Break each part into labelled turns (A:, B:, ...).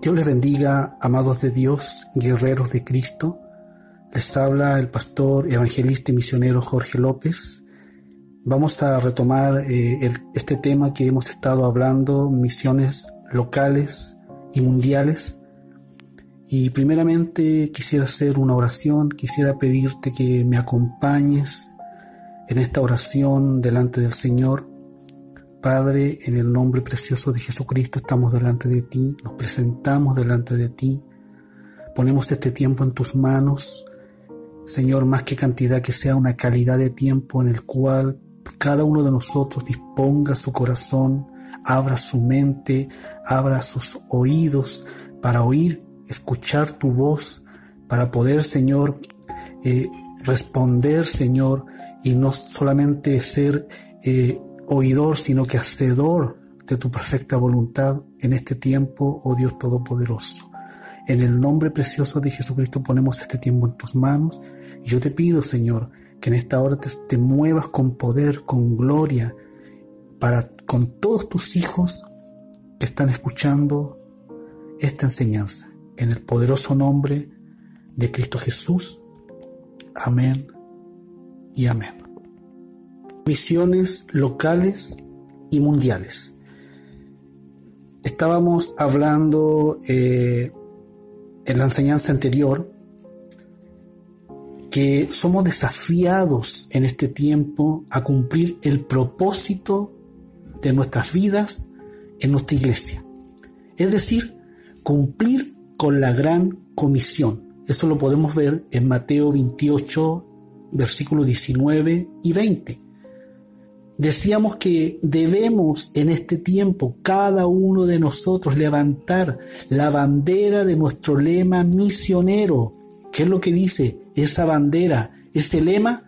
A: Dios les bendiga, amados de Dios, guerreros de Cristo. Les habla el pastor, evangelista y misionero Jorge López. Vamos a retomar eh, este tema que hemos estado hablando, misiones locales y mundiales. Y primeramente quisiera hacer una oración, quisiera pedirte que me acompañes en esta oración delante del Señor Padre, en el nombre precioso de Jesucristo estamos delante de ti, nos presentamos delante de ti, ponemos este tiempo en tus manos, Señor, más que cantidad, que sea una calidad de tiempo en el cual cada uno de nosotros disponga su corazón, abra su mente, abra sus oídos para oír, escuchar tu voz, para poder, Señor, eh, responder, Señor, y no solamente ser eh, oidor, sino que hacedor de tu perfecta voluntad en este tiempo, oh Dios Todopoderoso. En el nombre precioso de Jesucristo ponemos este tiempo en tus manos yo te pido, Señor, que en esta hora te, muevas con poder, con gloria, para con todos tus hijos que están escuchando esta enseñanza. En el poderoso nombre de Cristo Jesús. Amén y amén misiones locales y mundiales. Estábamos hablando eh, en la enseñanza anterior que somos desafiados en este tiempo a cumplir el propósito de nuestras vidas en nuestra iglesia. Es decir, cumplir con la gran comisión. Eso lo podemos ver en Mateo 28, versículos 19 y 20 Decíamos que debemos en este tiempo cada uno de nosotros levantar la bandera de nuestro lema misionero. ¿Qué es lo que dice esa bandera, ese lema?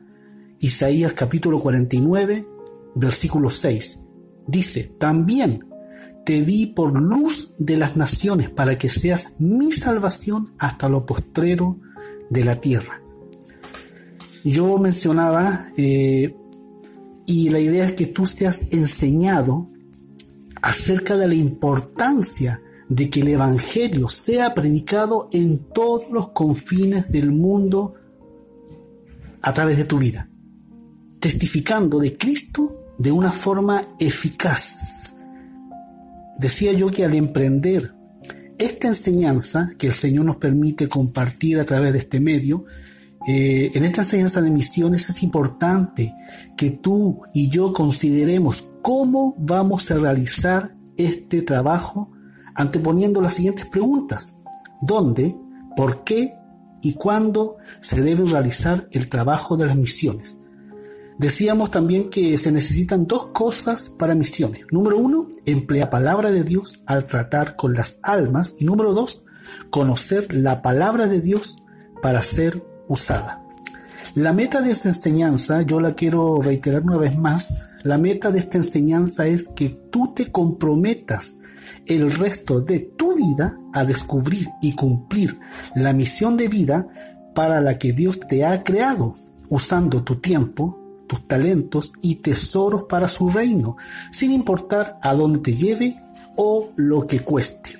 A: Isaías capítulo 49, versículo 6. Dice, también te di por luz de las naciones para que seas mi salvación hasta lo postrero de la tierra. Yo mencionaba eh, y la idea es que tú seas enseñado acerca de la importancia de que el Evangelio sea predicado en todos los confines del mundo a través de tu vida, testificando de Cristo de una forma eficaz. Decía yo que al emprender esta enseñanza que el Señor nos permite compartir a través de este medio, eh, en esta enseñanza de misiones es importante que tú y yo consideremos cómo vamos a realizar este trabajo anteponiendo las siguientes preguntas. ¿Dónde, por qué y cuándo se debe realizar el trabajo de las misiones? Decíamos también que se necesitan dos cosas para misiones. Número uno, emplea palabra de Dios al tratar con las almas. Y número dos, conocer la palabra de Dios para ser usada. La meta de esta enseñanza, yo la quiero reiterar una vez más, la meta de esta enseñanza es que tú te comprometas el resto de tu vida a descubrir y cumplir la misión de vida para la que Dios te ha creado, usando tu tiempo, tus talentos y tesoros para su reino, sin importar a dónde te lleve o lo que cueste.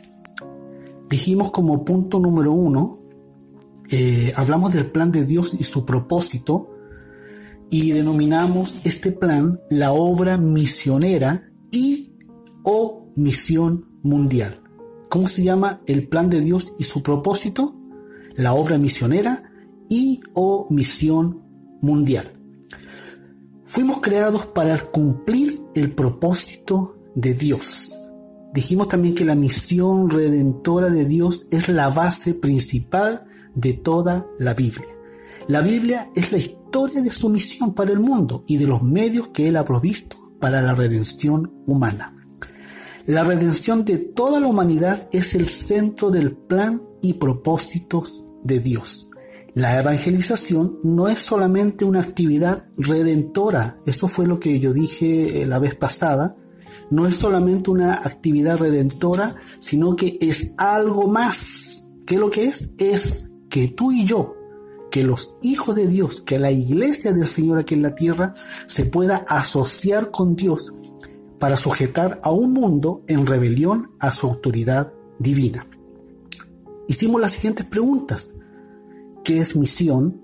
A: Dijimos como punto número uno eh, hablamos del plan de Dios y su propósito y denominamos este plan la obra misionera y o misión mundial. ¿Cómo se llama el plan de Dios y su propósito? La obra misionera y o misión mundial. Fuimos creados para cumplir el propósito de Dios. Dijimos también que la misión redentora de Dios es la base principal de toda la Biblia. La Biblia es la historia de su misión para el mundo y de los medios que Él ha provisto para la redención humana. La redención de toda la humanidad es el centro del plan y propósitos de Dios. La evangelización no es solamente una actividad redentora, eso fue lo que yo dije eh, la vez pasada, no es solamente una actividad redentora, sino que es algo más. ¿Qué lo que es? Es que tú y yo, que los hijos de Dios, que la iglesia del Señor aquí en la tierra se pueda asociar con Dios para sujetar a un mundo en rebelión a su autoridad divina. hicimos las siguientes preguntas. ¿Qué es misión?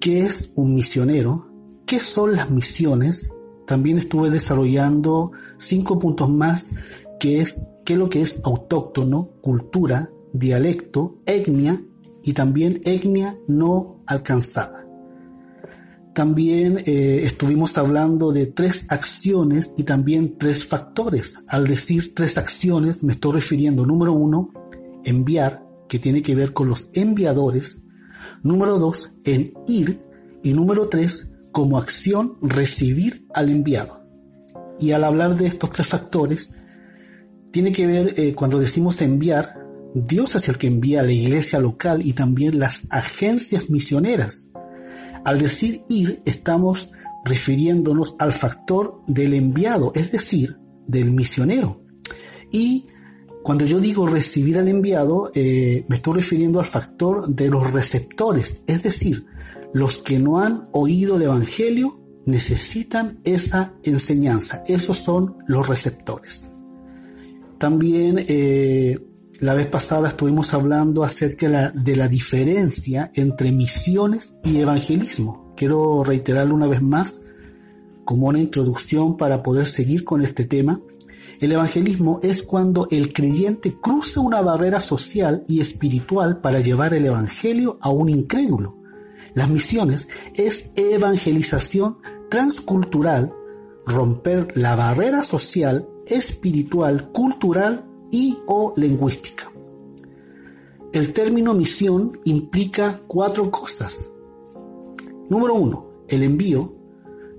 A: ¿Qué es un misionero? ¿Qué son las misiones? También estuve desarrollando cinco puntos más, que es qué es lo que es autóctono, cultura, dialecto, etnia y también etnia no alcanzada. También eh, estuvimos hablando de tres acciones y también tres factores. Al decir tres acciones me estoy refiriendo, número uno, enviar, que tiene que ver con los enviadores. Número dos, en ir. Y número tres, como acción, recibir al enviado. Y al hablar de estos tres factores, tiene que ver eh, cuando decimos enviar, Dios es el que envía a la iglesia local y también las agencias misioneras. Al decir ir, estamos refiriéndonos al factor del enviado, es decir, del misionero. Y cuando yo digo recibir al enviado, eh, me estoy refiriendo al factor de los receptores, es decir, los que no han oído el Evangelio necesitan esa enseñanza. Esos son los receptores. También eh, la vez pasada estuvimos hablando acerca de la, diferencia entre misiones y evangelismo. Quiero reiterarlo una vez más como una introducción para poder seguir con este tema. El evangelismo es cuando el creyente cruza una barrera social y espiritual para llevar el evangelio a un incrédulo. Las misiones es evangelización transcultural, romper la barrera social, espiritual, cultural y o lingüística. El término misión implica cuatro cosas. Número uno, el envío.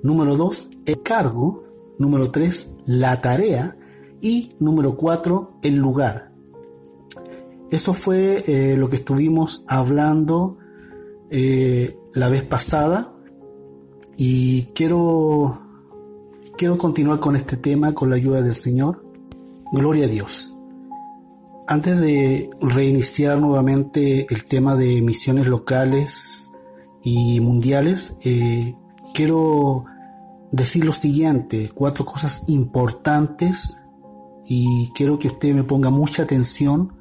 A: Número dos, el cargo. Número tres, la tarea. Y número cuatro, el lugar. Eso fue eh, lo que estuvimos hablando eh, la vez pasada y quiero, quiero continuar con este tema con la ayuda del Señor. Gloria a Dios. Antes de reiniciar nuevamente el tema de misiones locales y mundiales, eh, quiero decir lo siguiente, cuatro cosas importantes y quiero que usted me ponga mucha atención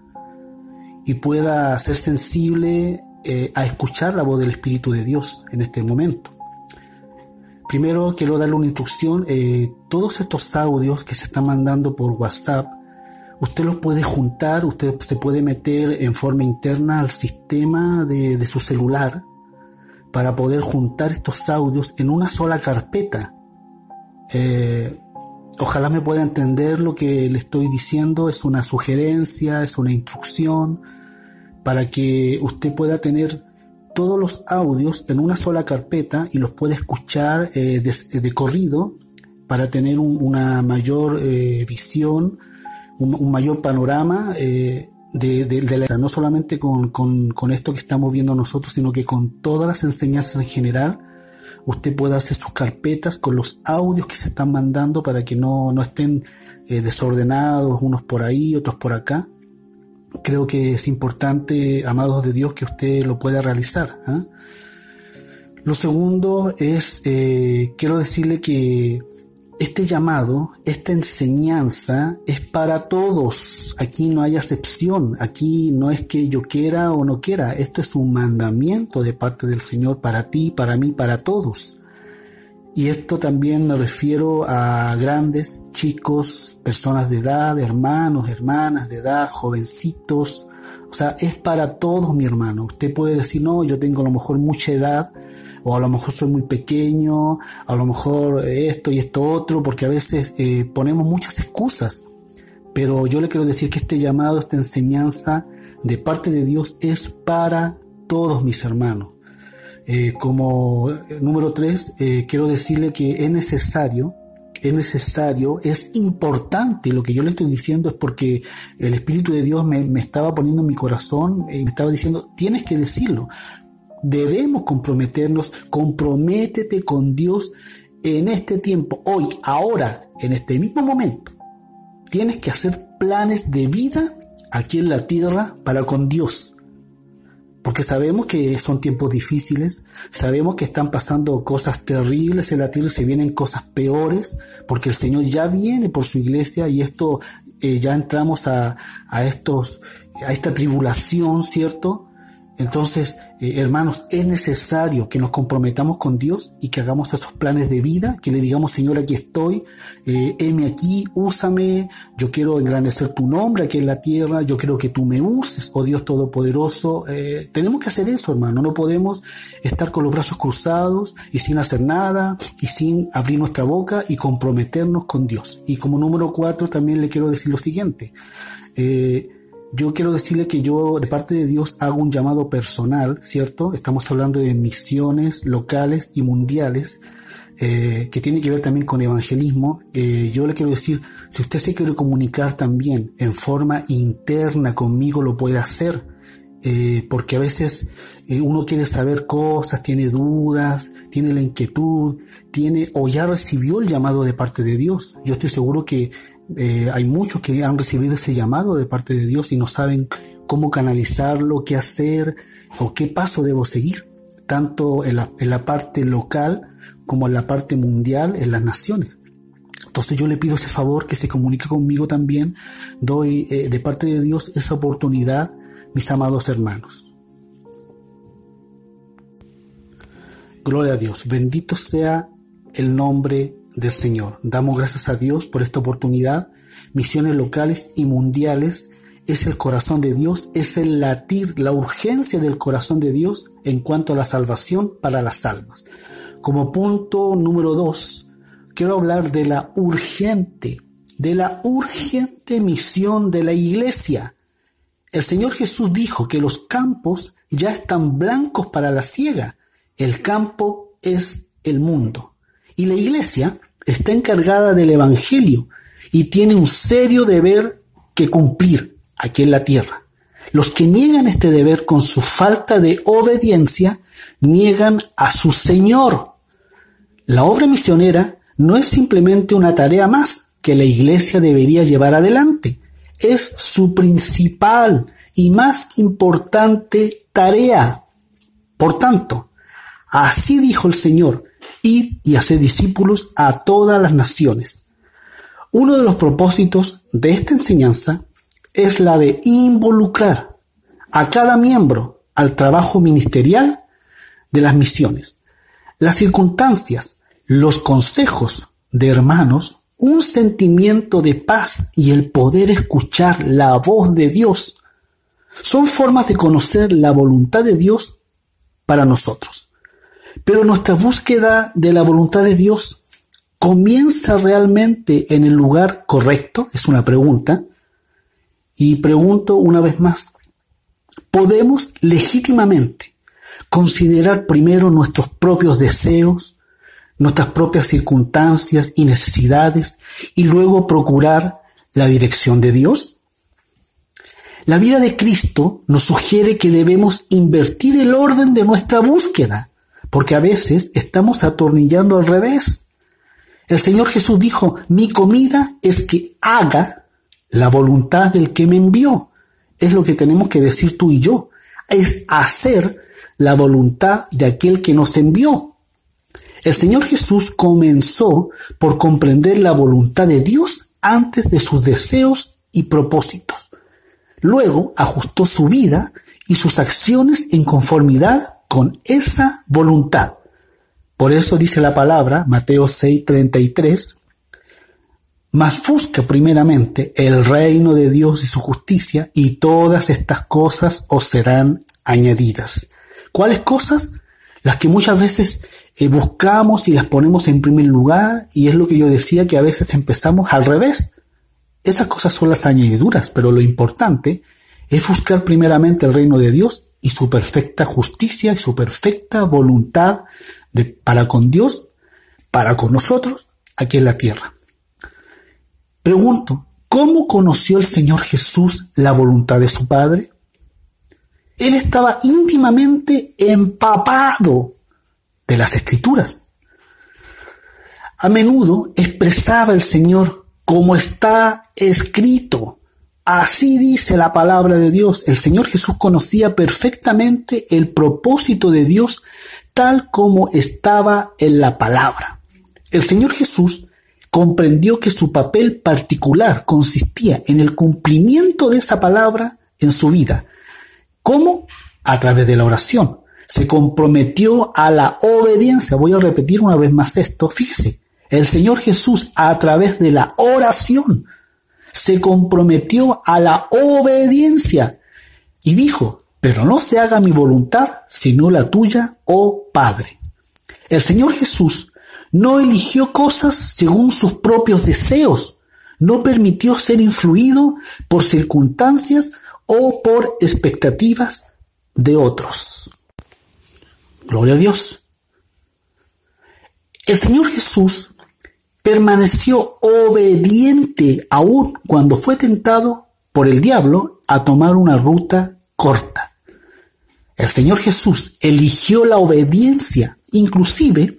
A: y pueda ser sensible eh, a escuchar la voz del Espíritu de Dios en este momento. Primero quiero darle una instrucción, eh, todos estos audios que se están mandando por WhatsApp, usted los puede juntar, usted se puede meter en forma interna al sistema de, su celular para poder juntar estos audios en una sola carpeta. Eh, ojalá me pueda entender lo que le estoy diciendo, es una sugerencia, es una instrucción para que usted pueda tener todos los audios en una sola carpeta y los pueda escuchar eh, de, corrido para tener una mayor eh, visión un, mayor panorama eh, de, la, no solamente con, esto que estamos viendo nosotros, sino que con todas las enseñanzas en general, usted pueda hacer sus carpetas con los audios que se están mandando para que no, estén eh, desordenados, unos por ahí, otros por acá. Creo que es importante, amados de Dios, que usted lo pueda realizar. ¿ah? Lo segundo es, eh, quiero decirle que este llamado, esta enseñanza es para todos. Aquí no hay excepción. Aquí no es que yo quiera o no quiera. Esto es un mandamiento de parte del Señor para ti, para mí, para todos. Y esto también me refiero a grandes, chicos, personas de edad, hermanos, hermanas de edad, jovencitos. O sea, es para todos, mi hermano. Usted puede decir, no, yo tengo a lo mejor mucha edad, o a lo mejor soy muy pequeño, a lo mejor esto y esto otro, porque a veces eh, ponemos muchas excusas. Pero yo le quiero decir que este llamado, esta enseñanza de parte de Dios es para todos mis hermanos. Eh, como eh, número tres, quiero decirle que es necesario, es necesario, es importante, lo que yo le estoy diciendo es porque el Espíritu de Dios me, me estaba poniendo en mi corazón, y me estaba diciendo, tienes que decirlo, debemos comprometernos, comprométete con Dios en este tiempo, hoy, ahora, en este mismo momento. Tienes que hacer planes de vida aquí en la tierra para con Dios. Porque sabemos que son tiempos difíciles, sabemos que están pasando cosas terribles en la tierra, se vienen cosas peores, porque el Señor ya viene por su iglesia y esto eh, ya entramos a, a estos, a esta tribulación, ¿cierto? Entonces, eh, hermanos, es necesario que nos comprometamos con Dios y que hagamos esos planes de vida, que le digamos, Señor, aquí estoy, eh, heme aquí, úsame, yo quiero engrandecer tu nombre aquí en la tierra, yo quiero que tú me uses, oh Dios Todopoderoso. Eh, tenemos que hacer eso, hermano, no podemos estar con los brazos cruzados y sin hacer nada y sin abrir nuestra boca y comprometernos con Dios. Y como número cuatro, también le quiero decir lo siguiente. Eh, yo quiero decirle que yo de parte de Dios hago un llamado personal, ¿cierto? Estamos hablando de misiones locales y mundiales. Eh, que tiene que ver también con evangelismo, eh, yo le quiero decir, si usted se quiere comunicar también en forma interna conmigo, lo puede hacer, eh, porque a veces uno quiere saber cosas, tiene dudas, tiene la inquietud, tiene o ya recibió el llamado de parte de Dios. Yo estoy seguro que eh, hay muchos que han recibido ese llamado de parte de Dios y no saben cómo canalizarlo, qué hacer o qué paso debo seguir, tanto en la, parte local como en la parte mundial, en las naciones. Entonces yo le pido ese favor que se comunique conmigo también. Doy eh, de parte de Dios esa oportunidad, mis amados hermanos. Gloria a Dios. Bendito sea el nombre del Señor. Damos gracias a Dios por esta oportunidad. Misiones locales y mundiales es el corazón de Dios, es el latir, la urgencia del corazón de Dios en cuanto a la salvación para las almas. Como punto número dos, quiero hablar de la urgente, de la urgente misión de la iglesia. El Señor Jesús dijo que los campos ya están blancos para la ciega. El campo es el mundo. Y la iglesia está encargada del Evangelio y tiene un serio deber que cumplir aquí en la tierra. Los que niegan este deber con su falta de obediencia, niegan a su Señor. La obra misionera no es simplemente una tarea más que la iglesia debería llevar adelante. Es su principal y más importante tarea. Por tanto, así dijo el Señor, Id y hacer discípulos a todas las naciones. Uno de los propósitos de esta enseñanza es la de involucrar a cada miembro al trabajo ministerial de las misiones. Las circunstancias, los consejos de hermanos, un sentimiento de paz y el poder escuchar la voz de Dios son formas de conocer la voluntad de Dios para nosotros. Pero nuestra búsqueda de la voluntad de Dios comienza realmente en el lugar correcto, es una pregunta. Y pregunto una vez más, ¿podemos legítimamente considerar primero nuestros propios deseos, nuestras propias circunstancias y necesidades y luego procurar la dirección de Dios? La vida de Cristo nos sugiere que debemos invertir el orden de nuestra búsqueda porque a veces estamos atornillando al revés. El Señor Jesús dijo, mi comida es que haga la voluntad del que me envió. Es lo que tenemos que decir tú y yo. Es hacer la voluntad de aquel que nos envió. El Señor Jesús comenzó por comprender la voluntad de Dios antes de sus deseos y propósitos. Luego ajustó su vida y sus acciones en conformidad con esa voluntad. Por eso dice la palabra, Mateo 6:33, mas busca primeramente el reino de Dios y su justicia, y todas estas cosas os serán añadidas. ¿Cuáles cosas? Las que muchas veces eh, buscamos y las ponemos en primer lugar, y es lo que yo decía que a veces empezamos al revés. Esas cosas son las añadiduras, pero lo importante es buscar primeramente el reino de Dios y su perfecta justicia y su perfecta voluntad para con Dios, para con nosotros, aquí en la tierra. Pregunto, ¿cómo conoció el Señor Jesús la voluntad de su Padre? Él estaba íntimamente empapado de las escrituras. A menudo expresaba el Señor como está escrito. Así dice la palabra de Dios. El Señor Jesús conocía perfectamente el propósito de Dios tal como estaba en la palabra. El Señor Jesús comprendió que su papel particular consistía en el cumplimiento de esa palabra en su vida. ¿Cómo? A través de la oración. Se comprometió a la obediencia. Voy a repetir una vez más esto. Fíjese, el Señor Jesús a través de la oración se comprometió a la obediencia y dijo, pero no se haga mi voluntad sino la tuya, oh Padre. El Señor Jesús no eligió cosas según sus propios deseos, no permitió ser influido por circunstancias o por expectativas de otros. Gloria a Dios. El Señor Jesús permaneció obediente aún cuando fue tentado por el diablo a tomar una ruta corta. El Señor Jesús eligió la obediencia, inclusive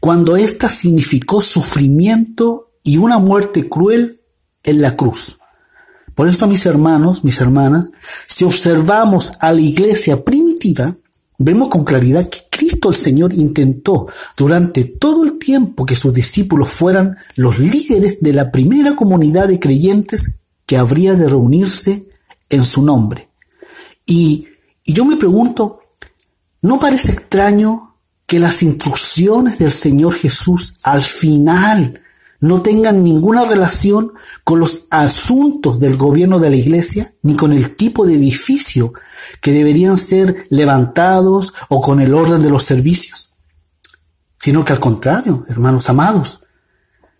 A: cuando ésta significó sufrimiento y una muerte cruel en la cruz. Por esto, mis hermanos, mis hermanas, si observamos a la iglesia primitiva, vemos con claridad que Cristo el Señor intentó durante todo el tiempo que sus discípulos fueran los líderes de la primera comunidad de creyentes que habría de reunirse en su nombre. Y, y yo me pregunto, ¿no parece extraño que las instrucciones del Señor Jesús al final no tengan ninguna relación con los asuntos del gobierno de la iglesia, ni con el tipo de edificio que deberían ser levantados o con el orden de los servicios, sino que al contrario, hermanos amados,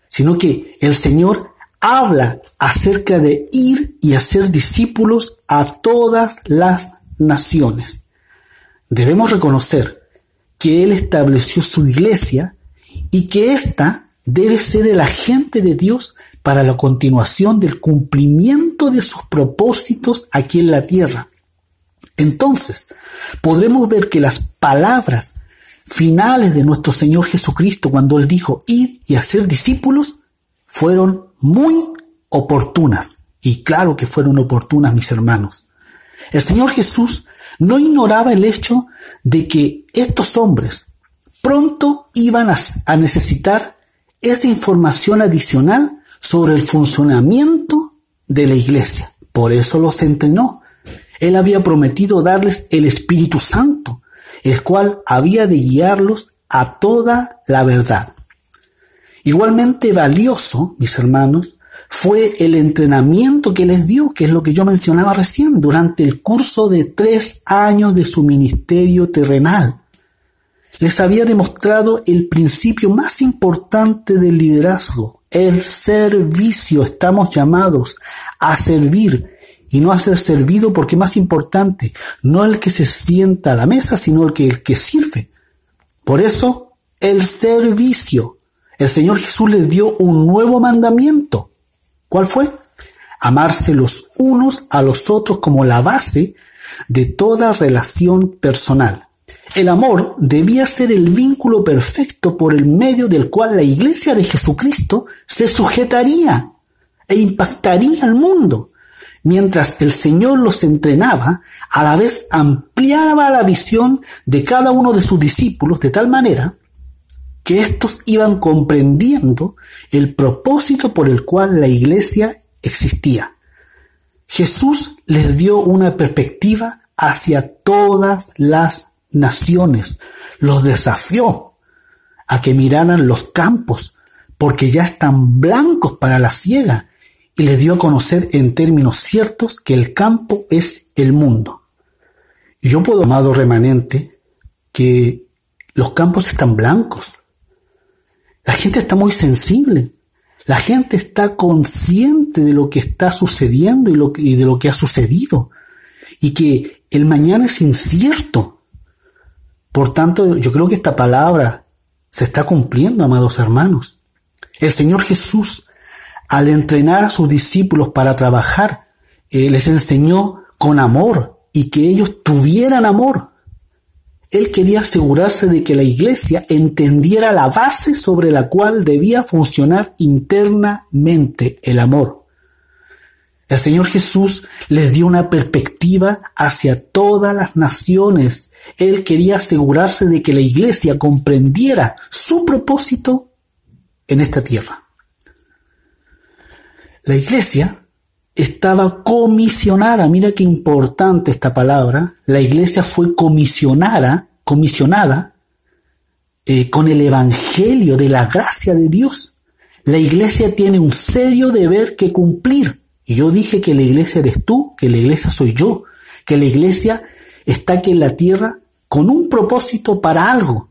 A: sino que el Señor habla acerca de ir y hacer discípulos a todas las naciones. Debemos reconocer que Él estableció su iglesia y que ésta debe ser el agente de Dios para la continuación del cumplimiento de sus propósitos aquí en la tierra. Entonces, podremos ver que las palabras finales de nuestro Señor Jesucristo cuando Él dijo ir y hacer discípulos fueron muy oportunas. Y claro que fueron oportunas, mis hermanos. El Señor Jesús no ignoraba el hecho de que estos hombres pronto iban a, necesitar esa información adicional sobre el funcionamiento de la iglesia. Por eso los entrenó. Él había prometido darles el Espíritu Santo, el cual había de guiarlos a toda la verdad. Igualmente valioso, mis hermanos, fue el entrenamiento que les dio, que es lo que yo mencionaba recién, durante el curso de tres años de su ministerio terrenal les había demostrado el principio más importante del liderazgo, el servicio. Estamos llamados a servir y no a ser servido porque más importante, no el que se sienta a la mesa, sino el que, el que sirve. Por eso, el servicio. El Señor Jesús les dio un nuevo mandamiento. ¿Cuál fue? Amarse los unos a los otros como la base de toda relación personal. El amor debía ser el vínculo perfecto por el medio del cual la iglesia de Jesucristo se sujetaría e impactaría al mundo. Mientras el Señor los entrenaba, a la vez ampliaba la visión de cada uno de sus discípulos de tal manera que éstos iban comprendiendo el propósito por el cual la iglesia existía. Jesús les dio una perspectiva hacia todas las naciones, los desafió a que miraran los campos, porque ya están blancos para la ciega, y les dio a conocer en términos ciertos que el campo es el mundo. Y yo puedo, amado remanente, que los campos están blancos. La gente está muy sensible. La gente está consciente de lo que está sucediendo y, y de lo que ha sucedido. Y que el mañana es incierto. Por tanto, yo creo que esta palabra se está cumpliendo, amados hermanos. El Señor Jesús, al entrenar a sus discípulos para trabajar, eh, les enseñó con amor y que ellos tuvieran amor. Él quería asegurarse de que la iglesia entendiera la base sobre la cual debía funcionar internamente el amor. El Señor Jesús les dio una perspectiva hacia todas las naciones. Él quería asegurarse de que la iglesia comprendiera su propósito en esta tierra. La iglesia estaba comisionada, mira qué importante esta palabra, la iglesia fue comisionada, comisionada eh, con el Evangelio de la gracia de Dios. La iglesia tiene un serio deber que cumplir. Yo dije que la iglesia eres tú, que la iglesia soy yo, que la iglesia está aquí en la tierra con un propósito para algo.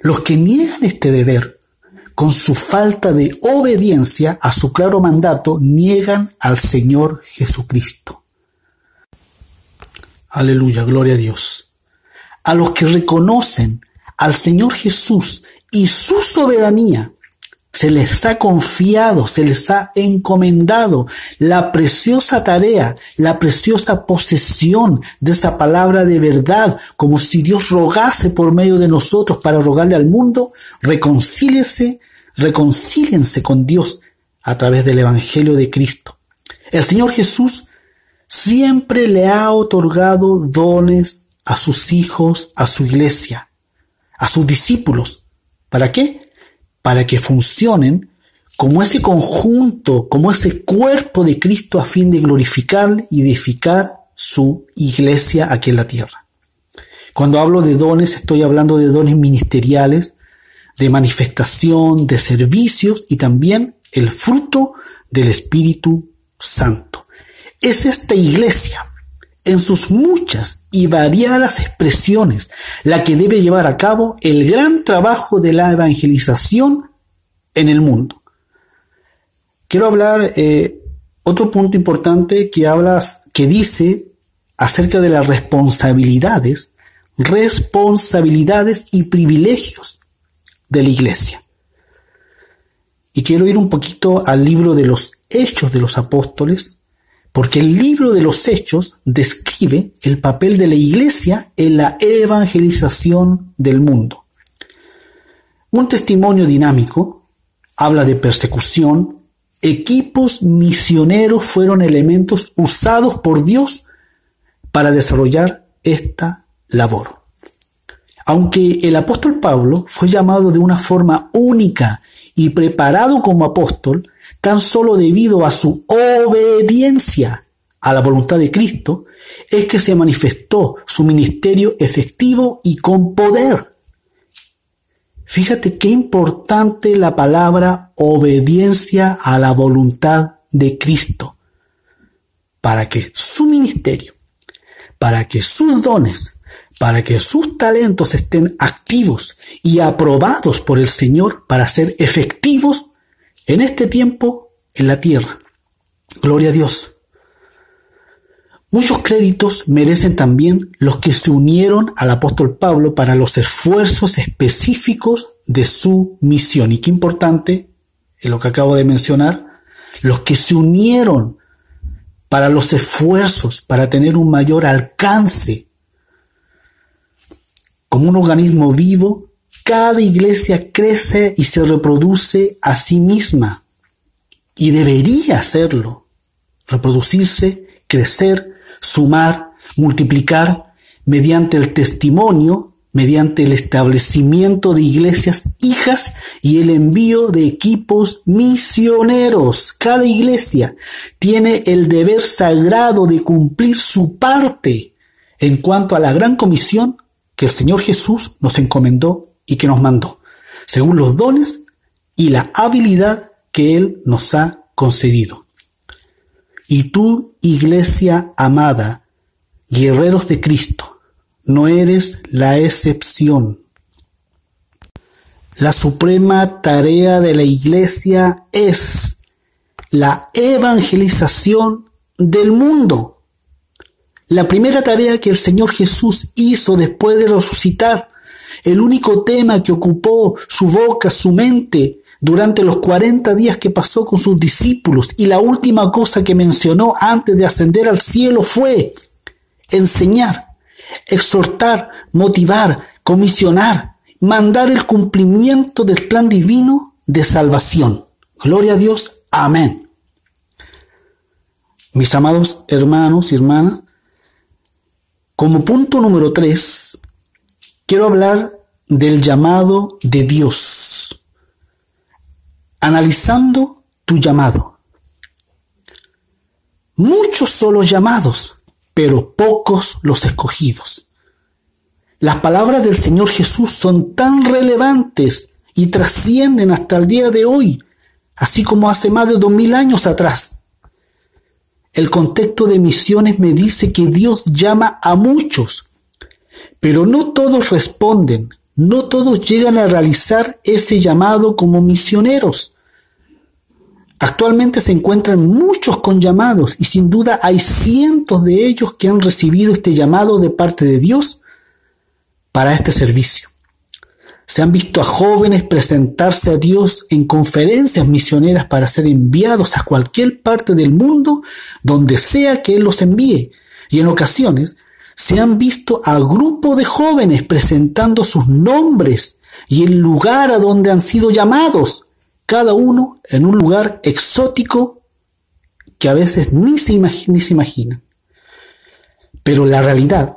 A: Los que niegan este deber con su falta de obediencia a su claro mandato, niegan al Señor Jesucristo. Aleluya, gloria a Dios. A los que reconocen al Señor Jesús y su soberanía se les ha confiado, se les ha encomendado la preciosa tarea, la preciosa posesión de esa palabra de verdad, como si Dios rogase por medio de nosotros para rogarle al mundo, reconcíliese, reconcíliense con Dios a través del Evangelio de Cristo. El Señor Jesús siempre le ha otorgado dones a sus hijos, a su iglesia, a sus discípulos. ¿Para qué? Para que funcionen como ese conjunto, como ese cuerpo de Cristo a fin de glorificar y edificar su iglesia aquí en la tierra. Cuando hablo de dones, estoy hablando de dones ministeriales, de manifestación, de servicios y también el fruto del Espíritu Santo. Es esta iglesia, en sus muchas y variadas expresiones, la que debe llevar a cabo el gran trabajo de la evangelización en el mundo. Quiero hablar eh, otro punto importante que hablas, que dice acerca de las responsabilidades, responsabilidades y privilegios de la iglesia. Y quiero ir un poquito al libro de los Hechos de los Apóstoles, porque el libro de los Hechos describe el papel de la Iglesia en la evangelización del mundo. Un testimonio dinámico habla de persecución, equipos misioneros fueron elementos usados por Dios para desarrollar esta labor. Aunque el apóstol Pablo fue llamado de una forma única y preparado como apóstol, tan solo debido a su obediencia a la voluntad de Cristo, es que se manifestó su ministerio efectivo y con poder. Fíjate qué importante la palabra obediencia a la voluntad de Cristo, para que su ministerio, para que sus dones, para que sus talentos estén activos y aprobados por el Señor para ser efectivos en este tiempo en la tierra. Gloria a Dios. Muchos créditos merecen también los que se unieron al apóstol Pablo para los esfuerzos específicos de su misión. Y qué importante, en lo que acabo de mencionar, los que se unieron para los esfuerzos, para tener un mayor alcance. Como un organismo vivo, cada iglesia crece y se reproduce a sí misma. Y debería hacerlo. Reproducirse, crecer, sumar, multiplicar mediante el testimonio, mediante el establecimiento de iglesias hijas y el envío de equipos misioneros. Cada iglesia tiene el deber sagrado de cumplir su parte en cuanto a la gran comisión que el Señor Jesús nos encomendó y que nos mandó, según los dones y la habilidad que Él nos ha concedido. Y tú, iglesia amada, guerreros de Cristo, no eres la excepción. La suprema tarea de la iglesia es la evangelización del mundo. La primera tarea que el Señor Jesús hizo después de resucitar, el único tema que ocupó su boca, su mente, durante los 40 días que pasó con sus discípulos y la última cosa que mencionó antes de ascender al cielo fue enseñar, exhortar, motivar, comisionar, mandar el cumplimiento del plan divino de salvación. Gloria a Dios. Amén. Mis amados hermanos y hermanas, como punto número tres, quiero hablar del llamado de Dios analizando tu llamado. Muchos son los llamados, pero pocos los escogidos. Las palabras del Señor Jesús son tan relevantes y trascienden hasta el día de hoy, así como hace más de dos mil años atrás. El contexto de misiones me dice que Dios llama a muchos, pero no todos responden, no todos llegan a realizar ese llamado como misioneros. Actualmente se encuentran muchos con llamados y sin duda hay cientos de ellos que han recibido este llamado de parte de Dios para este servicio. Se han visto a jóvenes presentarse a Dios en conferencias misioneras para ser enviados a cualquier parte del mundo donde sea que Él los envíe. Y en ocasiones se han visto a grupos de jóvenes presentando sus nombres y el lugar a donde han sido llamados, cada uno en un lugar exótico que a veces ni se, ni se imagina. Pero la realidad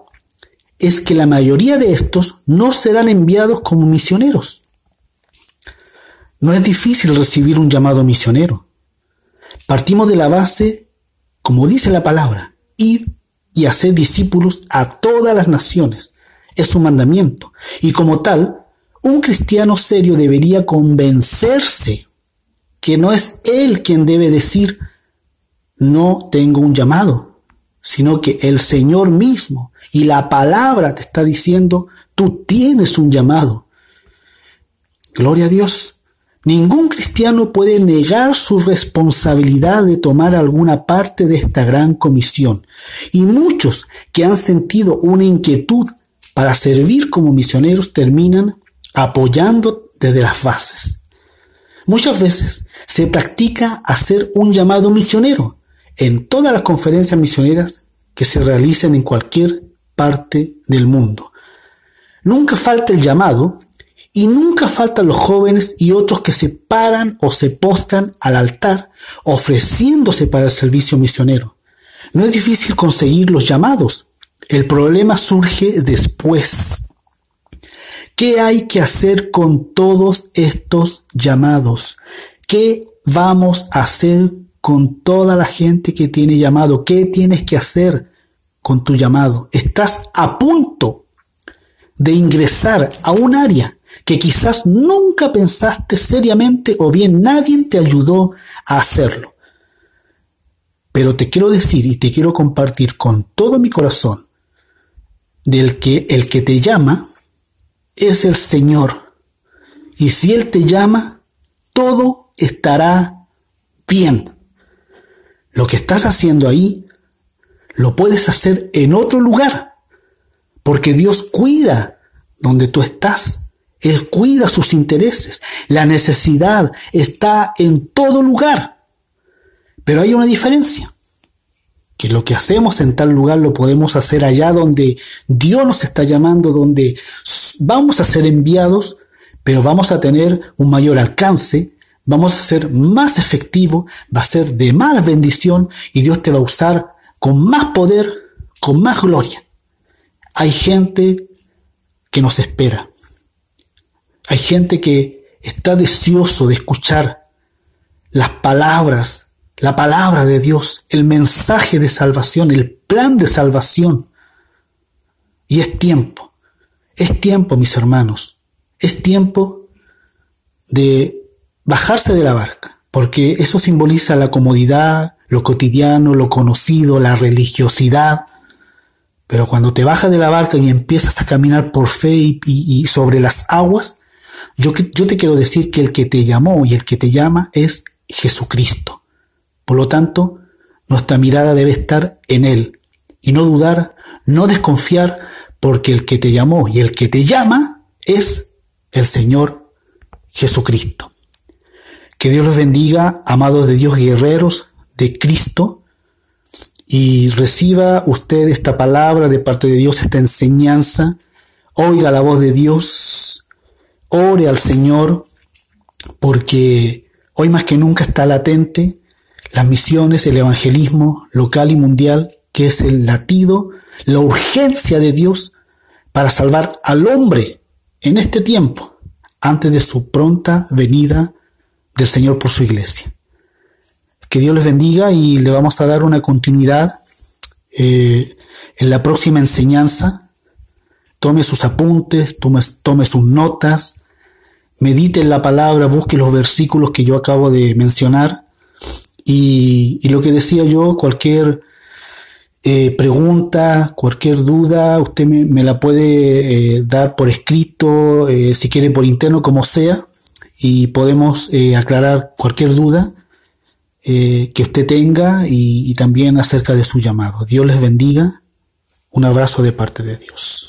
A: es que la mayoría de estos no serán enviados como misioneros. No es difícil recibir un llamado misionero. Partimos de la base, como dice la palabra, ir y hacer discípulos a todas las naciones. Es un mandamiento. Y como tal, un cristiano serio debería convencerse que no es él quien debe decir, no tengo un llamado, sino que el Señor mismo y la palabra te está diciendo, tú tienes un llamado. Gloria a Dios. Ningún cristiano puede negar su responsabilidad de tomar alguna parte de esta gran comisión. Y muchos que han sentido una inquietud para servir como misioneros terminan apoyando desde las bases. Muchas veces se practica hacer un llamado misionero en todas las conferencias misioneras que se realicen en cualquier parte del mundo. Nunca falta el llamado y nunca faltan los jóvenes y otros que se paran o se postran al altar ofreciéndose para el servicio misionero. No es difícil conseguir los llamados. El problema surge después. ¿Qué hay que hacer con todos estos llamados? ¿Qué vamos a hacer con toda la gente que tiene llamado? ¿Qué tienes que hacer con tu llamado? Estás a punto de ingresar a un área que quizás nunca pensaste seriamente o bien nadie te ayudó a hacerlo. Pero te quiero decir y te quiero compartir con todo mi corazón del que el que te llama es el Señor. Y si Él te llama, todo estará bien. Lo que estás haciendo ahí, lo puedes hacer en otro lugar, porque Dios cuida donde tú estás. Él cuida sus intereses. La necesidad está en todo lugar. Pero hay una diferencia. Que lo que hacemos en tal lugar lo podemos hacer allá donde Dios nos está llamando, donde vamos a ser enviados, pero vamos a tener un mayor alcance, vamos a ser más efectivo, va a ser de más bendición y Dios te va a usar con más poder, con más gloria. Hay gente que nos espera. Hay gente que está deseoso de escuchar las palabras, la palabra de Dios, el mensaje de salvación, el plan de salvación. Y es tiempo, es tiempo, mis hermanos, es tiempo de bajarse de la barca, porque eso simboliza la comodidad, lo cotidiano, lo conocido, la religiosidad. Pero cuando te bajas de la barca y empiezas a caminar por fe y, y sobre las aguas, yo, te quiero decir que el que te llamó y el que te llama es Jesucristo. Por lo tanto, nuestra mirada debe estar en Él y no dudar, no desconfiar, porque el que te llamó y el que te llama es el Señor Jesucristo. Que Dios los bendiga, amados de Dios, guerreros de Cristo, y reciba usted esta palabra de parte de Dios, esta enseñanza, oiga la voz de Dios ore al Señor porque hoy más que nunca está latente las misiones, el evangelismo local y mundial, que es el latido, la urgencia de Dios para salvar al hombre en este tiempo, antes de su pronta venida del Señor por su iglesia. Que Dios les bendiga y le vamos a dar una continuidad eh, en la próxima enseñanza. Tome sus apuntes, tome, tome sus notas, medite en la palabra, busque los versículos que yo acabo de mencionar. Y, y lo que decía yo, cualquier eh, pregunta, cualquier duda, usted me, la puede eh, dar por escrito, eh, si quiere por interno, como sea, y podemos aclarar cualquier duda que usted tenga y también acerca de su llamado. Dios les bendiga. Un abrazo de parte de Dios.